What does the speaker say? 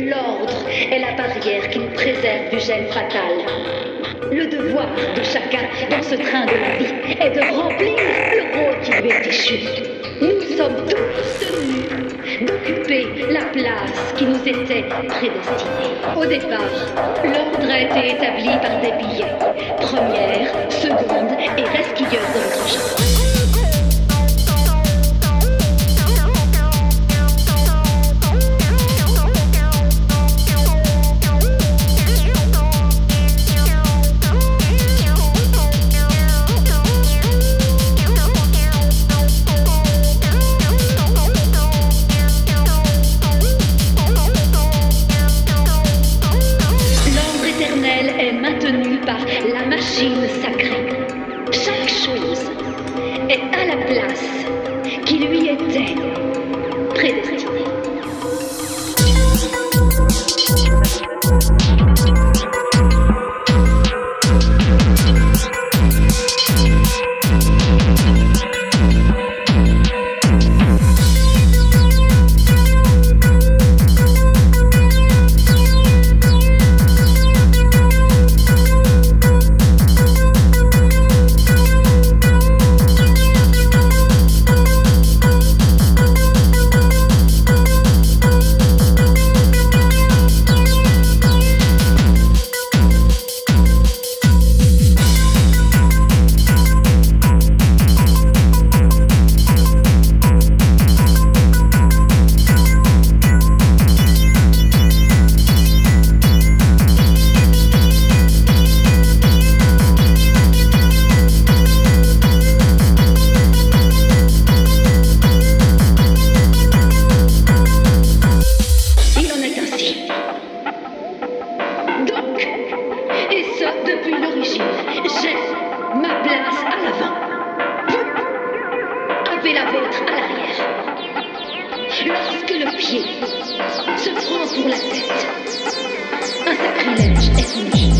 L'ordre est la barrière qui nous préserve du gel fatal. Le devoir de chacun dans ce train de la vie est de remplir le rôle qui lui est échu. Nous sommes tous tenus d'occuper la place qui nous était prédestinée. Au départ, l'ordre a été établi par des billets. Première, seconde et resquilleuse de notre genre. Est à la place qui lui était prédestinée. Se prend pour la tête, un sacrilège est commis.